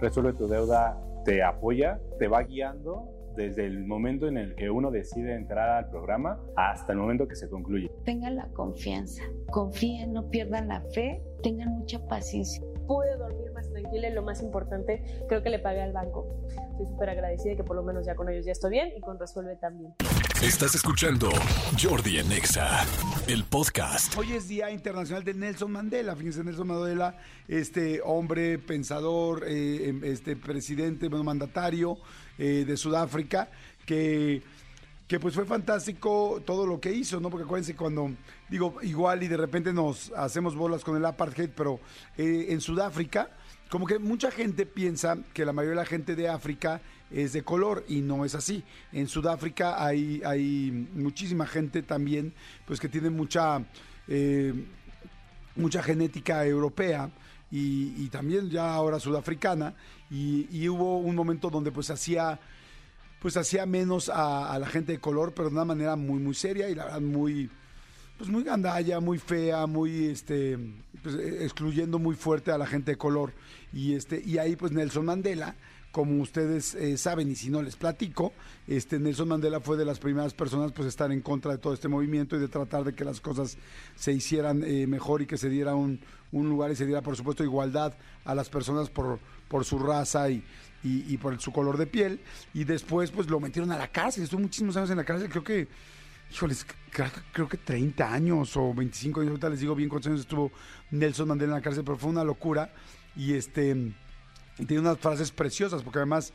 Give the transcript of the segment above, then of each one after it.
Resuelve tu deuda te apoya, te va guiando desde el momento en el que uno decide entrar al programa hasta el momento que se concluye. Tengan la confianza, confíen, no pierdan la fe, tengan mucha paciencia. Pude dormir más tranquila y lo más importante, creo que le pagué al banco. Estoy súper agradecida de que por lo menos ya con ellos ya estoy bien y con Resuelve también. Estás escuchando Jordi Anexa, el podcast. Hoy es Día Internacional de Nelson Mandela. Fíjense, Nelson Mandela, este hombre pensador, eh, em, este presidente, bueno, mandatario eh, de Sudáfrica, que, que pues fue fantástico todo lo que hizo, ¿no? Porque acuérdense cuando, digo, igual y de repente nos hacemos bolas con el apartheid, pero eh, en Sudáfrica, como que mucha gente piensa que la mayoría de la gente de África es de color y no es así. En Sudáfrica hay, hay muchísima gente también, pues que tiene mucha, eh, mucha genética europea. Y, también ya ahora sudafricana y hubo un momento donde pues hacía pues hacía menos a, la gente de color pero de una manera muy muy seria y la verdad muy pues muy gandalla, muy fea, muy este pues, eh, excluyendo muy fuerte a la gente de color. Y este y ahí pues Nelson Mandela como ustedes eh, saben y si no les platico, este Nelson Mandela fue de las primeras personas pues estar en contra de todo este movimiento y de tratar de que las cosas se hicieran eh, mejor y que se diera un, un lugar y se diera por supuesto igualdad a las personas por, por su raza y, y por su color de piel. Y después pues lo metieron a la cárcel, estuvo muchísimos años en la cárcel, creo que híjoles, creo, que 30 años o 25 años, ahorita les digo bien cuántos años estuvo Nelson Mandela en la cárcel, pero fue una locura. Y este y tiene unas frases preciosas, porque además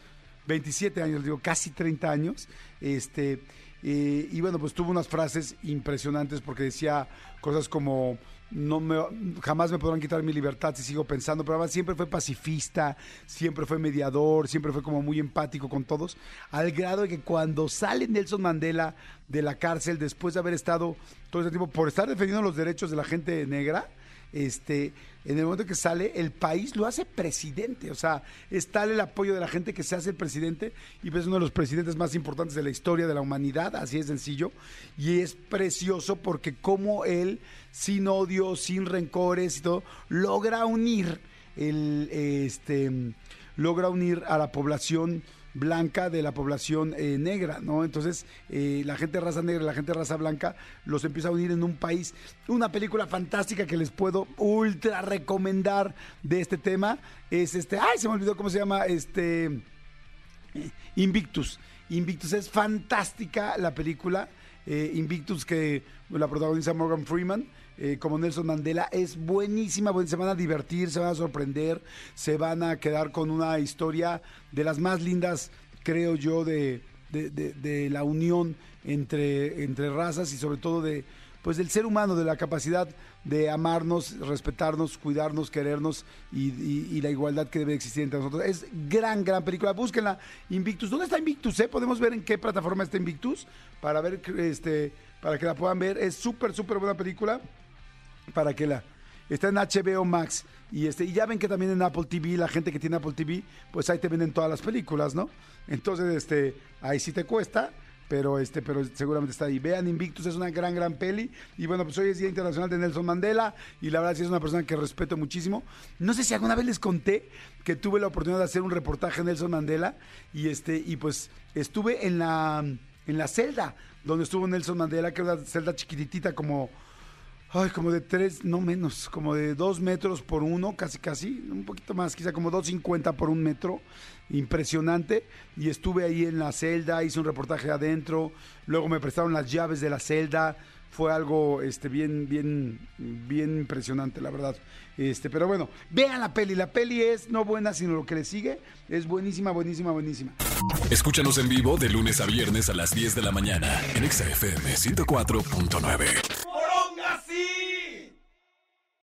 27 años, digo, casi 30 años, este, eh, y bueno, pues tuvo unas frases impresionantes porque decía cosas como no me, jamás me podrán quitar mi libertad si sigo pensando, pero además siempre fue pacifista, siempre fue mediador, siempre fue como muy empático con todos, al grado de que cuando sale Nelson Mandela de la cárcel después de haber estado todo ese tiempo por estar defendiendo los derechos de la gente negra, este, en el momento que sale, el país lo hace presidente. O sea, es tal el apoyo de la gente que se hace el presidente y pues, es uno de los presidentes más importantes de la historia de la humanidad, así es sencillo. Y es precioso porque como él, sin odio, sin rencores y todo, logra unir el, este, logra unir a la población blanca de la población eh, negra, ¿no? Entonces, eh, la gente de raza negra y la gente de raza blanca los empieza a unir en un país. Una película fantástica que les puedo ultra recomendar de este tema es este, ay, se me olvidó cómo se llama, este eh, Invictus. Invictus es fantástica la película. eh, Invictus que la protagoniza Morgan Freeman. Eh, como Nelson Mandela es buenísima, buen- se van a divertir, se van a sorprender, se van a quedar con una historia de las más lindas, creo yo, de, de- la unión entre, entre razas y sobre todo de pues del ser humano, de la capacidad de amarnos, respetarnos, cuidarnos, querernos y, y- y la igualdad que debe existir entre nosotros. Es gran, gran película. Búsquenla. Invictus. ¿Dónde está Invictus? eh? Podemos ver en qué plataforma está Invictus para ver, este, para que la puedan ver. Es súper, súper buena película para que la está en HBO Max y este y ya ven que también en Apple TV la gente que tiene Apple TV pues ahí te venden todas las películas no entonces este ahí sí te cuesta pero este pero seguramente está ahí. Vean Invictus es una gran gran peli. Y bueno pues hoy es Día Internacional de Nelson Mandela y la verdad sí es una persona que respeto muchísimo. No sé si alguna vez les conté que tuve la oportunidad de hacer un reportaje de Nelson Mandela y este y pues estuve en la en la celda donde estuvo Nelson Mandela que era una celda chiquititita como Ay, como de tres, no menos, como de dos metros por uno, casi casi, un poquito más, quizá como dos cincuenta por un metro, impresionante. Y estuve ahí en la celda, hice un reportaje adentro, luego me prestaron las llaves de la celda, fue algo este, bien, bien, bien impresionante, la verdad. Este, pero bueno, vean la peli, la peli es no buena, sino lo que le sigue, es buenísima, buenísima, buenísima. Escúchanos en vivo de lunes a viernes a las 10 de la mañana en Exa FM 104.9.